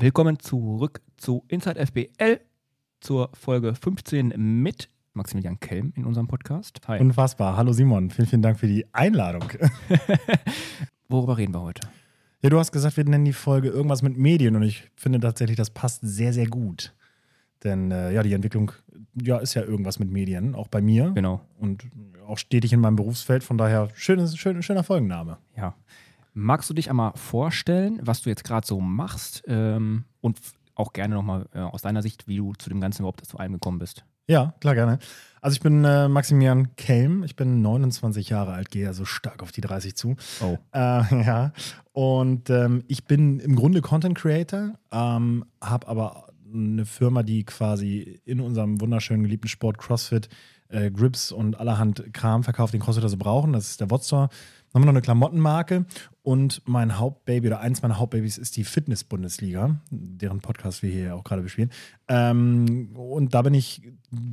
Willkommen zurück zu Inside FBL zur Folge 15 mit Maximilian Kelm in unserem Podcast. Hi. Unfassbar. Hallo Simon, vielen, vielen Dank für die Einladung. Worüber reden wir heute? Ja, du hast gesagt, wir nennen die Folge irgendwas mit Medien und ich finde tatsächlich, das passt sehr, sehr gut. Denn äh, ja, die Entwicklung ja, ist ja irgendwas mit Medien, auch bei mir. Genau. Und auch stetig in meinem Berufsfeld. Von daher schönes, schön, schöner Folgenname. Ja. Magst du dich einmal vorstellen, was du jetzt gerade so machst ähm, und auch gerne nochmal äh, aus deiner Sicht, wie du zu dem Ganzen überhaupt zu allem gekommen bist? Ja, klar, gerne. Also ich bin äh, Maximilian Kelm, ich bin 29 Jahre alt, gehe also stark auf die 30 zu. Oh. Äh, ja. Und ähm, ich bin im Grunde Content Creator, ähm, habe aber eine Firma, die quasi in unserem wunderschönen geliebten Sport CrossFit äh, Grips und allerhand Kram verkauft, den CrossFitter so brauchen. Das ist der Wotstore. Dann haben wir noch eine Klamottenmarke und mein Hauptbaby oder eins meiner Hauptbabys ist die Fitness-Bundesliga, deren Podcast wir hier auch gerade bespielen. Ähm, und da bin ich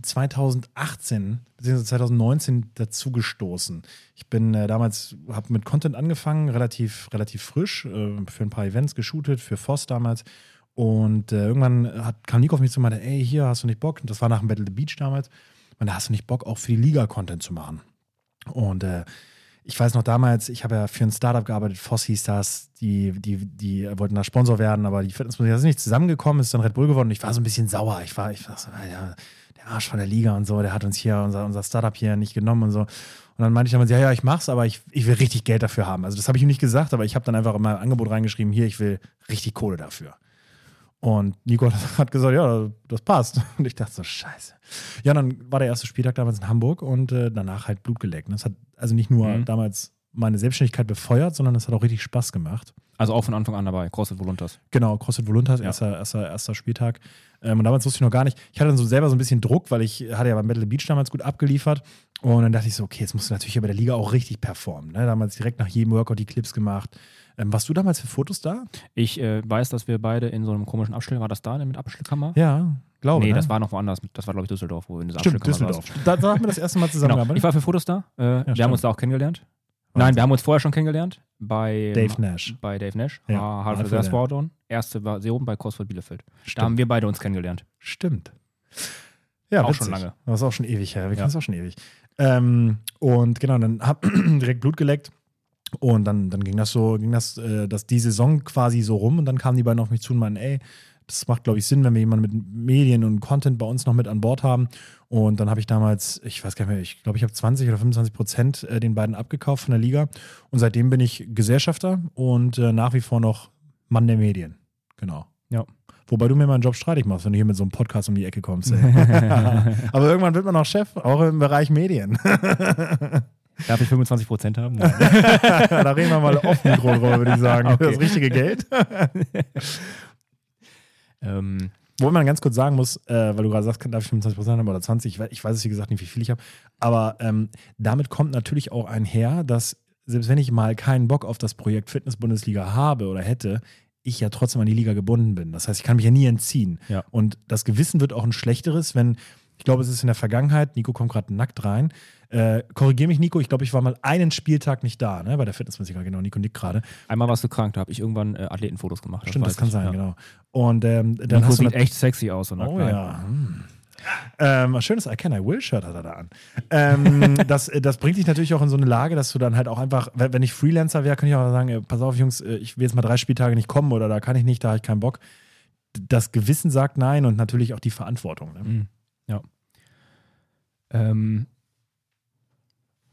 2018 bzw. 2019 dazugestoßen. Ich bin äh, damals, habe mit Content angefangen, relativ, relativ frisch, äh, für ein paar Events geshootet, für Voss damals und äh, irgendwann hat, kam Nico auf mich zu und meinte, ey, hier hast du nicht Bock, das war nach dem Battle the Beach damals, und da hast du nicht Bock, auch für die Liga Content zu machen. Und äh, ich weiß noch damals, ich habe ja für ein Startup gearbeitet, Voss hieß das, die, die, die wollten da Sponsor werden, aber die Fitnessmusik sind nicht zusammengekommen, ist dann Red Bull geworden und ich war so ein bisschen sauer. Ich war, ich war so, ja, der Arsch von der Liga und so, der hat uns hier, unser, unser Startup hier nicht genommen und so. Und dann meinte ich damals, ja, ja, ich mach's, aber ich, ich will richtig Geld dafür haben. Also das habe ich ihm nicht gesagt, aber ich habe dann einfach in mein Angebot reingeschrieben, hier, ich will richtig Kohle dafür. Und Nico hat gesagt, ja, das passt. Und ich dachte so, scheiße. Ja, dann war der erste Spieltag damals in Hamburg und äh, danach halt Blut geleckt. Das hat also nicht nur mhm. damals meine Selbstständigkeit befeuert, sondern es hat auch richtig Spaß gemacht. Also auch von Anfang an dabei, CrossFit Voluntas. Genau, CrossFit Voluntas, ja. erster, erster, erster Spieltag. Ähm, und damals wusste ich noch gar nicht. Ich hatte dann so selber so ein bisschen Druck, weil ich hatte ja beim Battle Beach damals gut abgeliefert. Und dann dachte ich so, okay, jetzt musst du natürlich bei der Liga auch richtig performen. Ne? Damals direkt nach jedem Workout die Clips gemacht. Ähm, warst du damals für Fotos da? Ich äh, weiß, dass wir beide in so einem komischen Abstell, war das da mit Abstellkammer? Ja, glaube ich. Nee, ne? das war noch woanders. Das war, glaube ich, Düsseldorf, wo wir in dieser Stimmt, Düsseldorf. Da, da haben wir das erste Mal zusammen genau. Ich war für Fotos da. Äh, ja, wir stimmt. haben uns da auch kennengelernt. Nein, wir haben uns vorher schon kennengelernt. Bei Dave Nash. Bei Dave Nash. Ja, Hard Reserve Squadron. Erste Version bei CrossFit Bielefeld. Stimmt. Da haben wir beide uns kennengelernt. Stimmt. Ja, auch witzig. schon lange. Das ist auch schon ewig her. Wir ja. kennen es auch schon ewig. Ähm, und genau, dann hab direkt Blut geleckt. Und dann, dann ging das so, ging das, äh, das die Saison quasi so rum und dann kamen die beiden auf mich zu und meinten, ey, das macht, glaube ich, Sinn, wenn wir jemanden mit Medien und Content bei uns noch mit an Bord haben. Und dann habe ich damals, ich weiß gar nicht mehr, ich glaube, ich habe 20 oder 25 Prozent äh, den beiden abgekauft von der Liga. Und seitdem bin ich Gesellschafter und äh, nach wie vor noch Mann der Medien. Genau. Ja. Wobei du mir meinen Job streitig machst, wenn du hier mit so einem Podcast um die Ecke kommst. Aber irgendwann wird man auch Chef, auch im Bereich Medien. Darf ich 25 Prozent haben? da reden wir mal offen drüber, würde ich sagen. Okay. Das richtige Geld. ähm, Wo man ganz kurz sagen muss, äh, weil du gerade sagst, darf ich 25 Prozent haben oder 20, ich weiß es wie gesagt nicht, wie viel ich habe, aber ähm, damit kommt natürlich auch einher, dass selbst wenn ich mal keinen Bock auf das Projekt Fitness-Bundesliga habe oder hätte, ich ja trotzdem an die Liga gebunden bin. Das heißt, ich kann mich ja nie entziehen. Ja. Und das Gewissen wird auch ein schlechteres, wenn, ich glaube, es ist in der Vergangenheit, Nico kommt gerade nackt rein, äh, Korrigiere mich, Nico, ich glaube, ich war mal einen Spieltag nicht da, ne, bei der Fitnessmusiker, genau, Nico nickt gerade. Einmal warst du krank, da habe ich irgendwann äh, Athletenfotos gemacht. Stimmt, das, kann ich, sein, ja. genau. Und ähm, dann Nico hast sieht echt sexy aus. Und oh ja. Hm. Ähm, schönes I Can I Will Shirt hat er da an. Ähm, das, das bringt dich natürlich auch in so eine Lage, dass du dann halt auch einfach, wenn ich Freelancer wäre, kann ich auch sagen, pass auf, Jungs, äh, ich will jetzt mal drei Spieltage nicht kommen oder da kann ich nicht, da habe ich keinen Bock. Das Gewissen sagt nein und natürlich auch die Verantwortung. Ne? Mhm. Ja. Ähm,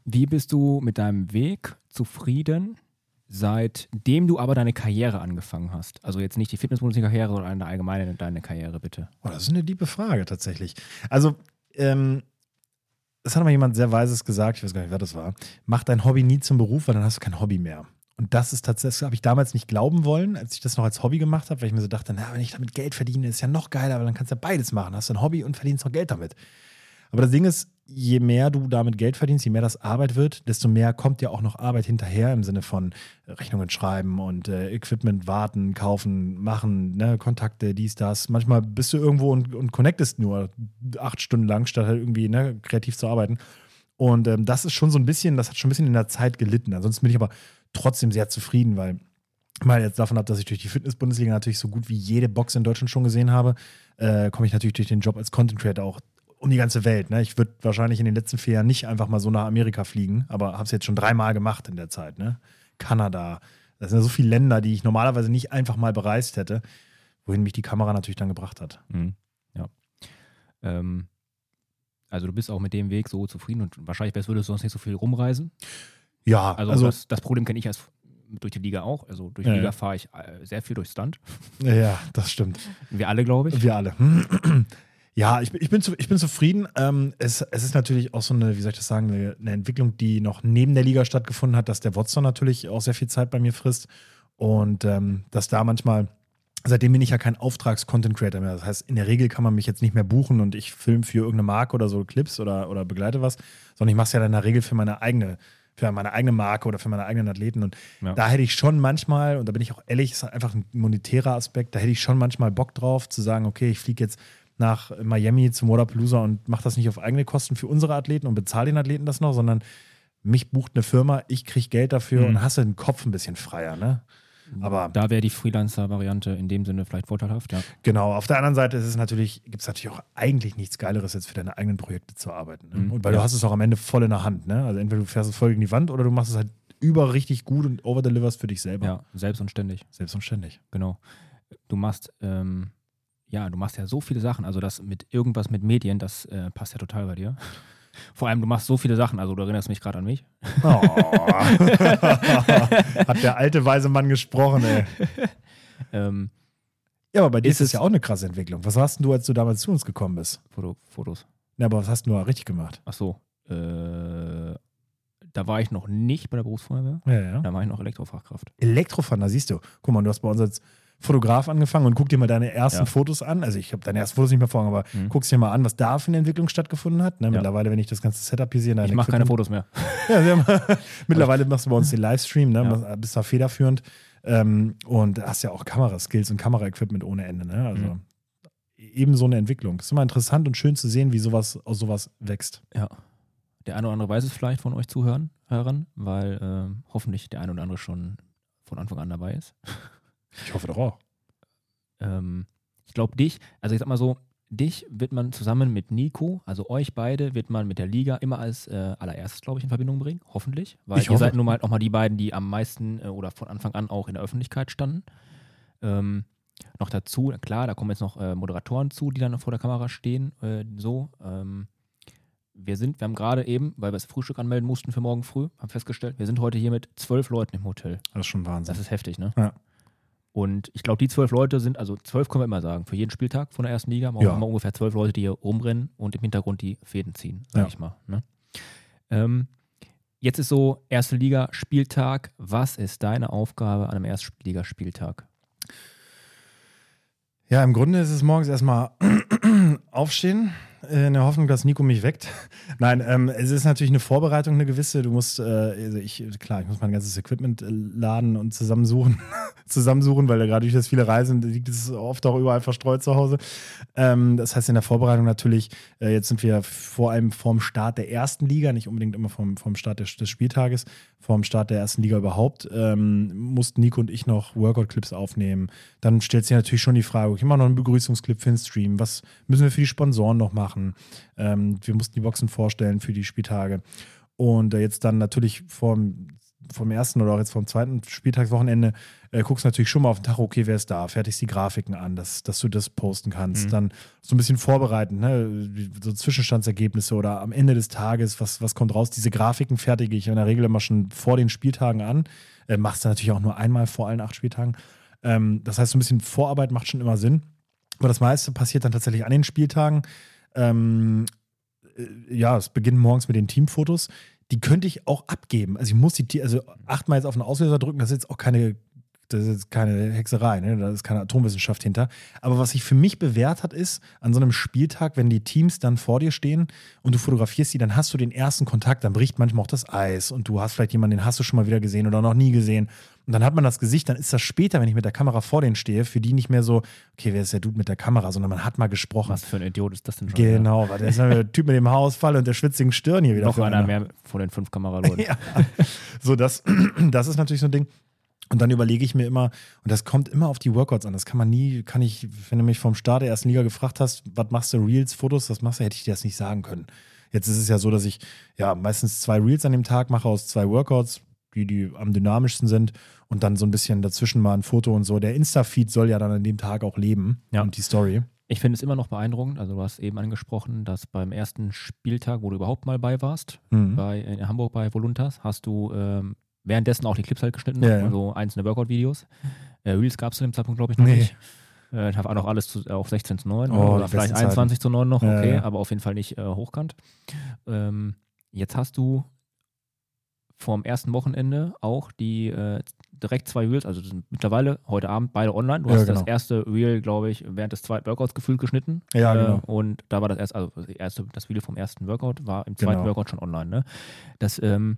wie bist du mit deinem Weg zufrieden, seitdem du aber deine Karriere angefangen hast? Also jetzt nicht die Fitnessbundesliga-Karriere, sondern eine allgemeine deine Karriere, bitte. Oh, das ist eine liebe Frage tatsächlich. Also, ähm, das hat mal jemand sehr Weises gesagt, ich weiß gar nicht, wer das war. Mach dein Hobby nie zum Beruf, weil dann hast du kein Hobby mehr. Und das ist tatsächlich, habe ich damals nicht glauben wollen, als ich das noch als Hobby gemacht habe, weil ich mir so dachte, na, wenn ich damit Geld verdiene, ist ja noch geiler, weil dann kannst du ja beides machen. Hast du ein Hobby und verdienst noch Geld damit. Aber das Ding ist, je mehr du damit Geld verdienst, je mehr das Arbeit wird, desto mehr kommt ja auch noch Arbeit hinterher im Sinne von Rechnungen schreiben und äh, Equipment warten, kaufen, machen, ne, Kontakte, dies, das. Manchmal bist du irgendwo und, und connectest nur acht Stunden lang, statt halt irgendwie ne, kreativ zu arbeiten. Und ähm, das ist schon so ein bisschen, das hat schon ein bisschen in der Zeit gelitten. Ansonsten bin ich aber trotzdem sehr zufrieden, weil mal jetzt davon ab, dass ich durch die Fitness-Bundesliga natürlich so gut wie jede Box in Deutschland schon gesehen habe, äh, komme ich natürlich durch den Job als Content Creator auch um die ganze Welt. Ne? Ich würde wahrscheinlich in den letzten vier Jahren nicht einfach mal so nach Amerika fliegen, aber habe es jetzt schon dreimal gemacht in der Zeit. Ne? Kanada, das sind ja so viele Länder, die ich normalerweise nicht einfach mal bereist hätte, wohin mich die Kamera natürlich dann gebracht hat. Mhm. Ja. Ähm, also du bist auch mit dem Weg so zufrieden und wahrscheinlich würdest du sonst nicht so viel rumreisen. Ja, Also, also, das, das Problem kenne ich als durch die Liga auch. Also durch die Ja, Liga ja. fahre ich äh, sehr viel durch Stunt. ja, das stimmt. Wir alle, glaube ich. Wir alle. Ja, ich, bin- ich, bin, zu, ich bin zufrieden. Ähm, es, es ist natürlich auch so eine, wie soll ich das sagen, eine, eine Entwicklung, die noch neben der Liga stattgefunden hat, dass der Watson natürlich auch sehr viel Zeit bei mir frisst. Und ähm, dass da manchmal, seitdem bin ich ja kein Auftrags-Content-Creator mehr. Das heißt, in der Regel kann man mich jetzt nicht mehr buchen und ich filme für irgendeine Marke oder so Clips oder, oder begleite was, sondern ich mache es ja dann in der Regel für meine eigene, für meine eigene Marke oder für meine eigenen Athleten. Und Ja. da hätte ich schon manchmal, und da bin ich auch ehrlich, ist einfach ein monetärer Aspekt, da hätte ich schon manchmal Bock drauf, zu sagen, okay, ich fliege jetzt nach Miami zum Waterpalooza und mache das nicht auf eigene Kosten für unsere Athleten und bezahle den Athleten das noch, sondern mich bucht eine Firma, ich kriege Geld dafür Mhm. und hast den Kopf ein bisschen freier, ne? Aber Da wäre die Freelancer-Variante in dem Sinne vielleicht vorteilhaft, ja. genau, auf der anderen Seite ist es natürlich, gibt es natürlich auch eigentlich nichts Geileres, jetzt für deine eigenen Projekte zu arbeiten. Ne? Mhm. Und weil Ja. du hast es auch am Ende voll in der Hand, ne? Also entweder du fährst es voll gegen die Wand oder du machst es halt über richtig gut und overdeliverst für dich selber. Ja, selbst und ständig. Selbst und ständig. Genau. Du machst, ähm, ja, du machst ja so viele Sachen. Also das mit irgendwas mit Medien, das äh, passt ja total bei dir. Vor allem, du machst so viele Sachen. Also du erinnerst mich gerade an mich. Oh. Hat der alte weise Mann gesprochen, ey. Ähm, Ja, aber bei dir Ist es ja auch eine krasse Entwicklung. Was hast du, als du damals zu uns gekommen bist? Foto, Fotos. Ja, aber was hast du da richtig gemacht? Ach so. Äh, da war ich noch nicht bei der Berufsfeuerwehr. Ja, ja. Da war ich noch Elektrofachkraft. Elektrofahren, da siehst du. Guck mal, du hast bei uns als Fotograf angefangen und guck dir mal deine ersten Ja. Fotos an. Also ich habe deine ersten Fotos nicht mehr vor aber Mhm. guckst dir mal an, was da für eine Entwicklung stattgefunden hat. Ne. Mittlerweile, wenn ich das ganze Setup hier sehe, Ich mache keine Fotos mehr. Ja, mittlerweile machst du bei uns den Livestream, ne? Ja. machst- bist da federführend ähm, und hast ja auch Kameraskills und Kameraequipment ohne Ende. Ne? Also Mhm. eben so eine Entwicklung. Es ist immer interessant und schön zu sehen, wie sowas aus sowas wächst. Ja. Der eine oder andere weiß es vielleicht von euch Zuhörern, Hörern, weil ähm, hoffentlich der eine oder andere schon von Anfang an dabei ist. Ich hoffe doch auch. Ähm, ich glaube, dich, also ich sag mal so, dich wird man zusammen mit Nico, also euch beide, wird man mit der Liga immer als äh, allererstes, glaube ich, in Verbindung bringen. Hoffentlich. Weil Ich ihr hoffe. seid nun mal auch mal die beiden, die am meisten äh, oder von Anfang an auch in der Öffentlichkeit standen. Ähm, noch dazu, klar, da kommen jetzt noch äh, Moderatoren zu, die dann vor der Kamera stehen. Äh, so. Ähm, wir sind, wir haben gerade eben, weil wir das Frühstück anmelden mussten für morgen früh, haben festgestellt, wir sind heute hier mit zwölf Leuten im Hotel. Das ist schon Wahnsinn. Das ist heftig, ne? Ja. Und ich glaube, die zwölf Leute sind, also zwölf können wir immer sagen, für jeden Spieltag von der ersten Liga haben wir Ja. immer ungefähr zwölf Leute, die hier rumrennen und im Hintergrund die Fäden ziehen, sag Ja. ich mal. Ne? Ähm, jetzt ist so, erste Liga, Spieltag. Was ist deine Aufgabe an einem Erstligaspieltag? Ja, im Grunde ist es morgens erstmal aufstehen, in der Hoffnung, dass Nico mich weckt. Nein, ähm, es ist natürlich eine Vorbereitung, eine gewisse. Du musst, äh, also ich, klar, ich muss mein ganzes Equipment äh, laden und zusammensuchen, zusammensuchen, weil da gerade durch das viele Reisen liegt es oft auch überall verstreut zu Hause. Ähm, das heißt, in der Vorbereitung natürlich, äh, jetzt sind wir vor allem vorm Start der ersten Liga, nicht unbedingt immer vom, vom Start des, des Spieltages, vorm Start der ersten Liga überhaupt, ähm, mussten Nico und ich noch Workout-Clips aufnehmen. Dann stellt sich natürlich schon die Frage, ich mache noch einen Begrüßungsclip für den Stream. Was müssen wir für die Sponsoren noch machen? Ähm, wir mussten die Boxen vorstellen für die Spieltage. Und äh, jetzt dann natürlich vom, vom ersten oder auch jetzt vom zweiten Spieltagswochenende äh, guckst du natürlich schon mal auf den Tag, okay, wer ist da? Fertigst die Grafiken an, dass, dass du das posten kannst. Mhm. Dann so ein bisschen vorbereiten, ne? so Zwischenstandsergebnisse oder am Ende des Tages, was, was kommt raus? Diese Grafiken fertige ich in der Regel immer schon vor den Spieltagen an. Äh, machst du natürlich auch nur einmal vor allen acht Spieltagen. Ähm, das heißt, so ein bisschen Vorarbeit macht schon immer Sinn. Aber das meiste passiert dann tatsächlich an den Spieltagen. Ähm, äh, ja, es beginnt morgens mit den Teamfotos. Die könnte ich auch abgeben. Also ich muss die, also achtmal jetzt auf den Auslöser drücken, das ist jetzt auch keine, das ist jetzt keine Hexerei, ne? da ist keine Atomwissenschaft hinter. Aber was sich für mich bewährt hat, ist, an so einem Spieltag, wenn die Teams dann vor dir stehen und du fotografierst die, dann hast du den ersten Kontakt, dann bricht manchmal auch das Eis und du hast vielleicht jemanden, den hast du schon mal wieder gesehen oder noch nie gesehen. Und dann hat man das Gesicht, dann ist das später, wenn ich mit der Kamera vor denen stehe, für die nicht mehr so, okay, wer ist der Dude mit der Kamera, sondern man hat mal gesprochen. Was für ein Idiot ist das denn schon? Genau, weil der ist der Typ mit dem Haarausfall und der schwitzigen Stirn hier wieder. Noch einer. mehr von den fünf Kameraleuten. Ja. So, das, das ist natürlich so ein Ding. Und dann überlege ich mir immer, und das kommt immer auf die Workouts an. Das kann man nie, kann ich, wenn du mich vom Start der ersten Liga gefragt hast, was machst du, Reels, Fotos, was machst du, hätte ich dir das nicht sagen können. Jetzt ist es ja so, dass ich ja meistens zwei Reels an dem Tag mache aus zwei Workouts, die, die am dynamischsten sind und dann so ein bisschen dazwischen mal ein Foto und so. Der Insta-Feed soll ja dann an dem Tag auch leben Ja. und die Story. Ich finde es immer noch beeindruckend. Also, du hast eben angesprochen, dass beim ersten Spieltag, wo du überhaupt mal bei warst, Mhm. bei, in Hamburg bei Voluntas, hast du ähm, währenddessen auch die Clips halt geschnitten, Ja, ja. also einzelne Workout-Videos. Äh, Reels gab es zu dem Zeitpunkt, glaube ich, noch Nee. nicht. Äh, ich habe auch noch alles zu, auf 16 zu 9 Oh, oder vielleicht besten 21 zu 9 noch, okay, ja. aber auf jeden Fall nicht äh, hochkant. Ähm, jetzt hast du vorm ersten Wochenende auch die äh, direkt zwei Reels, also mittlerweile heute Abend beide online. Du Ja, hast genau. das erste Reel, glaube ich, während des zweiten Workouts gefühlt geschnitten. Ja, Äh, genau. Und da war das erste, also das erste, das Video vom ersten Workout war im zweiten Genau. Workout schon online. Ne? Das ähm,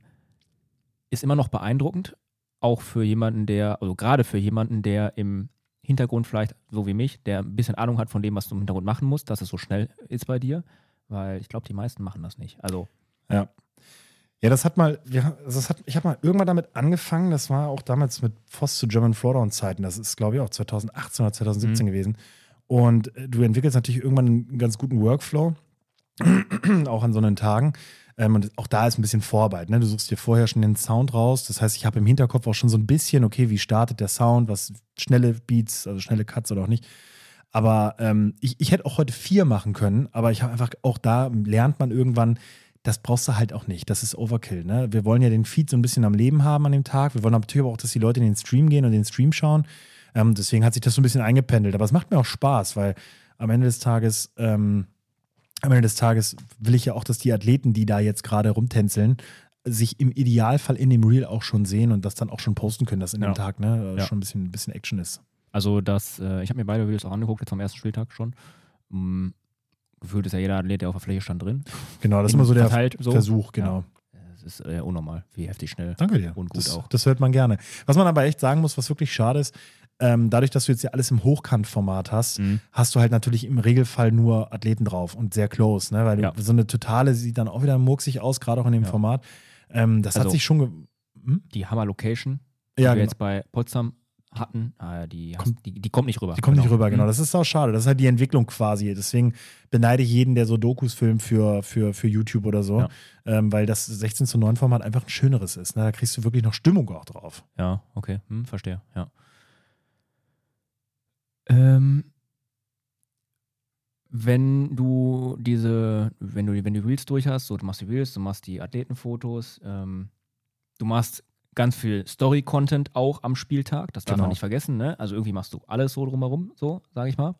ist immer noch beeindruckend, auch für jemanden, der, also gerade für jemanden, der im Hintergrund vielleicht, so wie mich, der ein bisschen Ahnung hat von dem, was du im Hintergrund machen musst, dass es so schnell ist bei dir. Weil ich glaube, die meisten machen das nicht. Also, Ja. Ja, das hat mal, wir, also das hat, ich habe mal irgendwann damit angefangen, das war auch damals mit Voss zu German Throwdown Zeiten, das ist glaube ich auch 2018 oder 2017 Mhm. gewesen. Und äh, du entwickelst natürlich irgendwann einen ganz guten Workflow, auch an so einen Tagen. Ähm, und auch da ist ein bisschen Vorarbeit. Ne? Du suchst dir vorher schon den Sound raus. Das heißt, ich habe im Hinterkopf auch schon so ein bisschen, okay, wie startet der Sound, was schnelle Beats, also schnelle Cuts oder auch nicht. Aber ähm, ich, ich hätte auch heute vier machen können, aber ich habe einfach, auch da lernt man irgendwann, das brauchst du halt auch nicht. Das ist Overkill. Ne? Wir wollen ja den Feed so ein bisschen am Leben haben an dem Tag. Wir wollen natürlich aber auch, dass die Leute in den Stream gehen und den Stream schauen. Ähm, deswegen hat sich das so ein bisschen eingependelt. Aber es macht mir auch Spaß, weil am Ende des Tages, ähm, am Ende des Tages will ich ja auch, dass die Athleten, die da jetzt gerade rumtänzeln, sich im Idealfall in dem Reel auch schon sehen und das dann auch schon posten können, dass in Ja. dem Tag ne, Ja. schon ein bisschen, ein bisschen Action ist. also das, äh, ich habe mir beide Videos auch angeguckt, jetzt am ersten Spieltag schon. Mm, gefühlt ist ja jeder Athlet, der auf der Fläche stand, drin. Genau, das ist immer so der Verteilt so. Versuch, genau. Es ist äh, unnormal, wie heftig schnell. Danke dir. Und gut das, auch. Das hört man gerne. Was man aber echt sagen muss, was wirklich schade ist, ähm, dadurch, dass du jetzt ja alles im Hochkantformat hast, Mhm. hast du halt natürlich im Regelfall nur Athleten drauf und sehr close, ne? Weil Ja. so eine totale sieht dann auch wieder murksig aus, gerade auch in dem Ja. Format. Ähm, das hat Also- sich schon. Hm? Die Hammer Location, die Ja, wir genau. jetzt bei Potsdam hatten, äh, die, Kommt- die, die kommt nicht rüber. Die kommt nicht rüber, genau. Mhm. Das ist auch schade. Das ist halt die Entwicklung quasi. Deswegen beneide ich jeden, der so Dokus filmt für, für, für YouTube oder so, Ja. ähm, weil das 16 zu 9 Format einfach ein schöneres ist. Ne? Da kriegst du wirklich noch Stimmung auch drauf. Ja, okay, hm, verstehe, ja. Ähm, wenn du diese, wenn du, wenn du Reels durch hast, so du machst die Reels, du machst die Athletenfotos, ähm, du machst ganz viel Story-Content auch am Spieltag, das darf Genau. man nicht vergessen, ne? Also irgendwie machst du alles so drumherum, so, sage ich mal.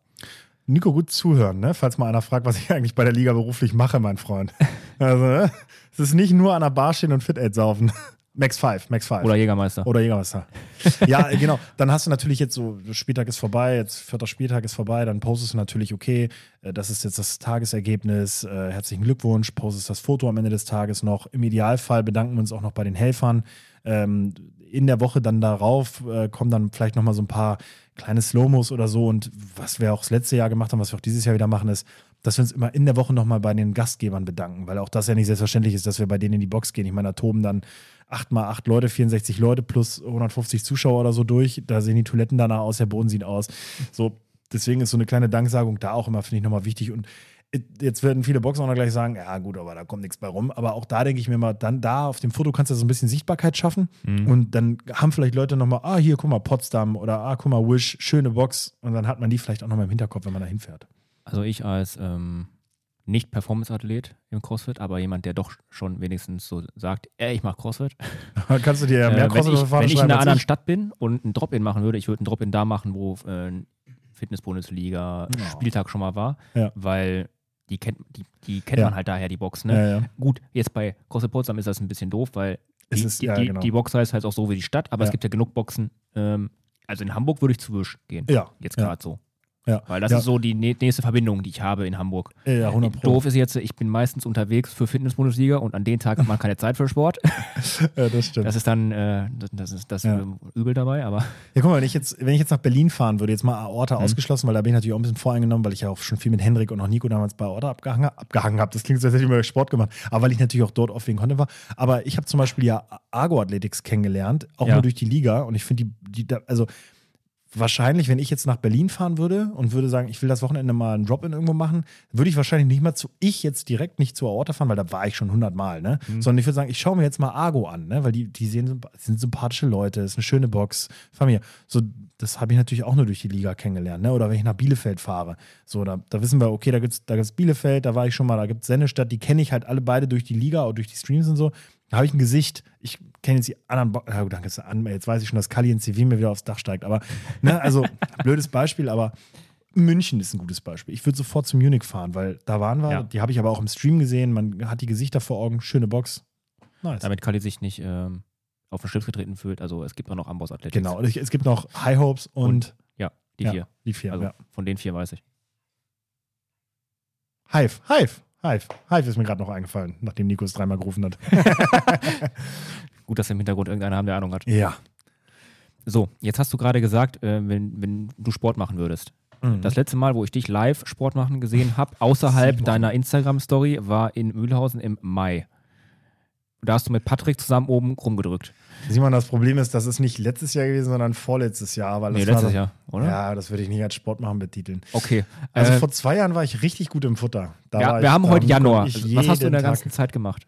Nico, gut zuhören, ne? falls mal einer fragt, was ich eigentlich bei der Liga beruflich mache, mein Freund. Also, ne? es ist nicht nur an der Bar stehen und Fit-Aid saufen. Max 5, Max 5. Oder Jägermeister. Oder Jägermeister. ja, genau. Dann hast du natürlich jetzt so, Spieltag ist vorbei, jetzt vierter Spieltag ist vorbei, dann postest du natürlich, okay, äh, das ist jetzt das Tagesergebnis, äh, herzlichen Glückwunsch, postest das Foto am Ende des Tages noch. Im Idealfall bedanken wir uns auch noch bei den Helfern. Ähm, in der Woche dann darauf äh, kommen dann vielleicht nochmal so ein paar kleine Slow-Mos oder so. Und was wir auch das letzte Jahr gemacht haben, was wir auch dieses Jahr wieder machen, ist, dass wir uns immer in der Woche nochmal bei den Gastgebern bedanken, weil auch das ja nicht selbstverständlich ist, dass wir bei denen in die Box gehen. Ich meine, da toben dann 8 mal 8 Leute, 64 Leute plus 150 Zuschauer oder so durch. Da sehen die Toiletten danach aus, der Boden sieht aus. So, deswegen ist so eine kleine Danksagung da auch immer, finde ich, nochmal wichtig. Und jetzt werden viele Boxer gleich sagen, ja gut, aber da kommt nichts bei rum. Aber auch da denke ich mir mal, dann da auf dem Foto kannst du so ein bisschen Sichtbarkeit schaffen. Mhm. Und dann haben vielleicht Leute nochmal, ah, hier, guck mal, Potsdam oder ah, guck mal, Wish, schöne Box. Und dann hat man die vielleicht auch nochmal im Hinterkopf, wenn man da hinfährt. Also ich als ähm, nicht Performance-Athlet im CrossFit, aber jemand, der doch schon wenigstens so sagt, ey, ich mache CrossFit. Kannst du dir ja Äh, mehr wenn ich, wenn ich in einer anderen ich. Stadt bin und einen Drop-In machen würde, ich würde einen Drop-In da machen, wo äh, Fitness-Bundesliga, Ja. Spieltag schon mal war, Ja. weil die kennt, die, die kennt Ja. man halt daher, die Box. Ne? Ja. Gut, jetzt bei CrossFit Potsdam ist das ein bisschen doof, weil die, ist- die, genau. die Box heißt halt auch so wie die Stadt, aber es gibt ja genug Boxen. Ähm, also in Hamburg würde ich zu Wisch gehen. Ja, Jetzt gerade so. Ja. Weil das ja. ist so die nä- nächste Verbindung, die ich habe in Hamburg. Ja, 100 Pro. Doof ist jetzt, ich bin meistens unterwegs für Fitness-Bundesliga und an den Tag hat man keine Zeit für Sport. Ja, das stimmt. Das ist dann, äh, das, ist das Ja. übel dabei, aber Ja, guck mal, wenn ich jetzt, wenn ich jetzt nach Berlin fahren würde, jetzt mal Aorta Mhm. ausgeschlossen, weil da bin ich natürlich auch ein bisschen voreingenommen, weil ich ja auch schon viel mit Henrik und auch Nico damals bei Aorta abgehangen, abgehangen habe. Das klingt so, als hätte ich mal Sport gemacht. Aber weil ich natürlich auch dort oft wegen Content war. Aber ich habe zum Beispiel ja Argo Athletics kennengelernt, auch nur durch die Liga. Und ich finde die, die, da- also wahrscheinlich, wenn ich jetzt nach Berlin fahren würde und würde sagen, ich will das Wochenende mal einen Drop-In irgendwo machen, würde ich wahrscheinlich nicht mal zu, ich jetzt direkt nicht zur Aorta fahren, weil da war ich schon hundertmal, ne? Mhm. Sondern ich würde sagen, ich schaue mir jetzt mal Argo an, ne? Weil die, die sehen, sind sympathische Leute, ist eine schöne Box, Familie. So, das habe ich natürlich auch nur durch die Liga kennengelernt, ne? Oder wenn ich nach Bielefeld fahre. So, da, da wissen wir, okay, da gibt's, da gibt's Bielefeld, da war ich schon mal, da gibt's Sennestadt, die kenne ich halt alle beide durch die Liga und durch die Streams und so. Da habe ich ein Gesicht. Ich kenne jetzt die anderen. Bo ja, gut, danke, jetzt weiß ich schon, dass Kali in CV mir wieder aufs Dach steigt. Aber, ne, also, blödes Beispiel, aber München ist ein gutes Beispiel. Ich würde sofort zu Munich fahren, weil da waren wir. Ja. Die habe ich aber auch im Stream gesehen. Man hat die Gesichter vor Augen. Schöne Box. Nice. damit Kali sich nicht ähm, auf den Schlips getreten fühlt. Also es gibt auch noch Amboss Athletics. genau. Ich- es gibt noch High Hopes und, Und Ja, die ja, vier. die vier. Also von den vier weiß ich. Hive, Hive, Hive. Hive ist mir gerade noch eingefallen, nachdem Nico es dreimal gerufen hat. Gut, dass im Hintergrund irgendeiner haben, der Ahnung hat. Ja. So, jetzt hast du gerade gesagt, äh, wenn, wenn du Sport machen würdest. Mhm. Das letzte Mal, wo ich dich live Sport machen gesehen habe, außerhalb deiner Instagram-Story, war in Mühlhausen im Mai. Da hast du mit Patrick zusammen oben rumgedrückt. Simon, das Problem ist, das ist nicht letztes Jahr gewesen, sondern vorletztes Jahr. Weil das Nee, war letztes doch- Jahr, oder? Ja, das würde ich nicht als Sport machen betiteln. Okay. Also Äh, vor zwei Jahren war ich richtig gut im Futter. Da ja, war wir ich, haben heute Januar. ich Was hast du in der jeden ganzen Tag- Zeit gemacht?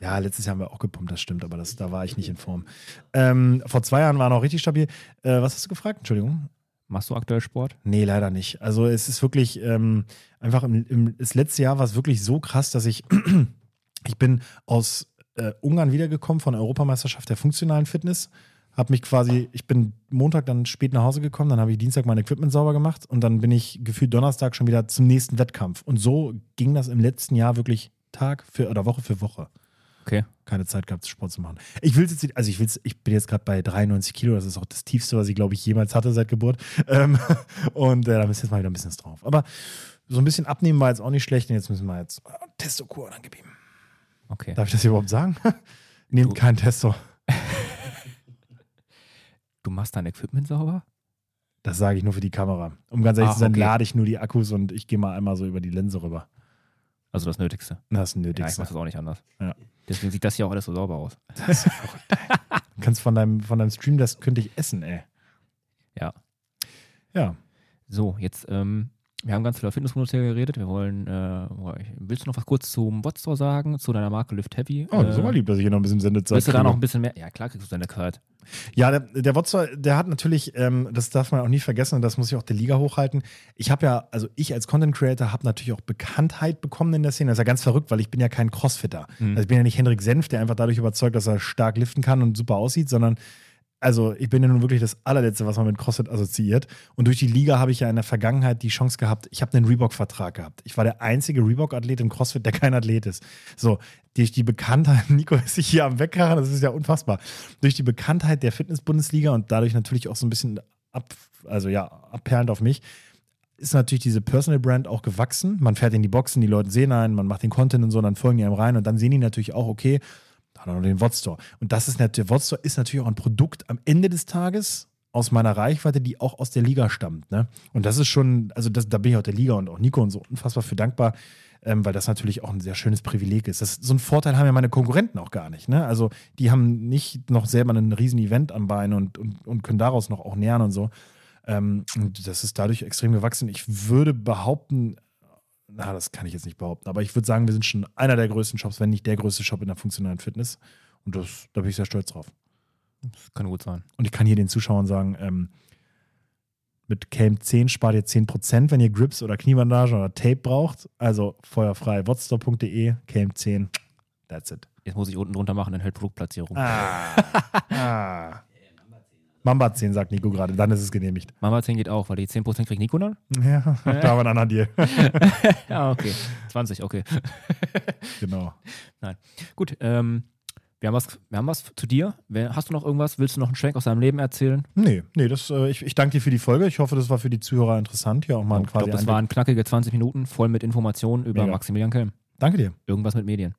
Ja, letztes Jahr haben wir auch gepumpt, das stimmt, aber das, da war ich nicht in Form. Ähm, vor zwei Jahren war noch richtig stabil. Äh, was hast du gefragt? Entschuldigung. Machst du aktuell Sport? Nee, leider nicht. Also es ist wirklich ähm, einfach im, im das letzte Jahr war es wirklich so krass, dass ich ich bin aus äh, Ungarn wiedergekommen von der Europameisterschaft der funktionalen Fitness. Hab mich quasi, ich bin Montag dann spät nach Hause gekommen, dann habe ich Dienstag mein Equipment sauber gemacht und dann bin ich gefühlt Donnerstag schon wieder zum nächsten Wettkampf. Und so ging das im letzten Jahr wirklich Tag für oder Woche für Woche. Okay. Keine Zeit gehabt, Sport zu machen. Ich will jetzt, also ich will's, ich bin jetzt gerade bei 93 Kilo, das ist auch das tiefste, was ich glaube ich jemals hatte seit Geburt. Ähm, und äh, da müssen wir jetzt mal wieder ein bisschen drauf. Aber so ein bisschen abnehmen war jetzt auch nicht schlecht und jetzt müssen wir jetzt äh, Testokur dann geben. Okay. Darf ich das hier überhaupt sagen? Nehmt Du- kein Testo. Du machst dein Equipment sauber? Das sage ich nur für die Kamera. Um ganz ehrlich Ah, zu sein, okay. lade ich nur die Akkus und ich gehe mal einmal so über die Linse rüber. Also das Nötigste. Das ist ein Ja, ich nötigste. mach das auch nicht anders. Ja. Deswegen sieht das hier auch alles so sauber aus. das ist verrückt, ey. Du kannst von deinem, von deinem Stream, das könnte ich essen, ey. Ja. Ja. So, jetzt, ähm, wir haben ganz viel auf Fitnessmodell geredet. Wir wollen, äh, willst du noch was kurz zum Botstore sagen, zu deiner Marke Lift Heavy? Oh, das ist äh, aber lieb, dass ich hier noch ein bisschen Sendezeit Willst du da noch ein bisschen mehr? Ja, klar kriegst du deine Zeit. Ja, der, der Wotzer, der hat natürlich, ähm, das darf man auch nie vergessen und das muss ich auch der Liga hochhalten. Ich habe ja, also ich als Content Creator habe natürlich auch Bekanntheit bekommen in der Szene. Das ist ja ganz verrückt, weil ich bin ja kein Crossfitter. Mhm. Also ich bin ja nicht Henrik Senf, der einfach dadurch überzeugt, dass er stark liften kann und super aussieht, sondern also ich bin ja nun wirklich das allerletzte, was man mit CrossFit assoziiert. Und durch die Liga habe ich ja in der Vergangenheit die Chance gehabt, ich habe einen Reebok-Vertrag gehabt. Ich war der einzige Reebok-Athlet im CrossFit, der kein Athlet ist. So, durch die Bekanntheit, Nico ist sich hier am Wegkrachen, das ist ja unfassbar. Durch die Bekanntheit der Fitness-Bundesliga und dadurch natürlich auch so ein bisschen ab, also ja, abperlend auf mich, ist natürlich diese Personal Brand auch gewachsen. Man fährt in die Boxen, die Leute sehen einen, man macht den Content und so, dann folgen die einem rein und dann sehen die natürlich auch, okay, da noch den Wodstore. Und das ist der Wodstore ist natürlich auch ein Produkt am Ende des Tages aus meiner Reichweite, die auch aus der Liga stammt. Ne? Und das ist schon, also das, da bin ich auch der Liga und auch Nico und so unfassbar für dankbar, ähm, weil das natürlich auch ein sehr schönes Privileg ist. Das, so einen Vorteil haben ja meine Konkurrenten auch gar nicht. Ne? Also die haben nicht noch selber ein riesen Event am Bein und, und, und können daraus noch auch nähern und so. Ähm, und das ist dadurch extrem gewachsen. Ich würde behaupten, na, das kann ich jetzt nicht behaupten, aber ich würde sagen, wir sind schon einer der größten Shops, wenn nicht der größte Shop in der funktionalen Fitness. Und das, da bin ich sehr stolz drauf. Das kann gut sein. Und ich kann hier den Zuschauern sagen, ähm, mit Cam 10 spart ihr 10%, wenn ihr Grips oder Kniebandagen oder Tape braucht. Also feuerfrei, wotstop.de, Cam 10, that's it. Jetzt muss ich unten drunter machen, dann hält Produktplatzierung. Ah, ah. Mamba 10, sagt Nico gerade, dann ist es genehmigt. Mama 10 geht auch, weil die 10% kriegt Nico dann? Ja, da haben wir einen Deal. Ja, okay. 20, okay. genau. Gut, ähm, Wir haben, was, wir haben was zu dir. Hast du noch irgendwas? Willst du noch einen Schwenk aus deinem Leben erzählen? Nee, nee, das, äh, ich, ich danke dir für die Folge. Ich hoffe, das war für die Zuhörer interessant. Hier auch mal ich glaube, das waren knackige 20 Minuten voll mit Informationen über Mega. Maximilian Kelm. Danke dir. Irgendwas mit Medien.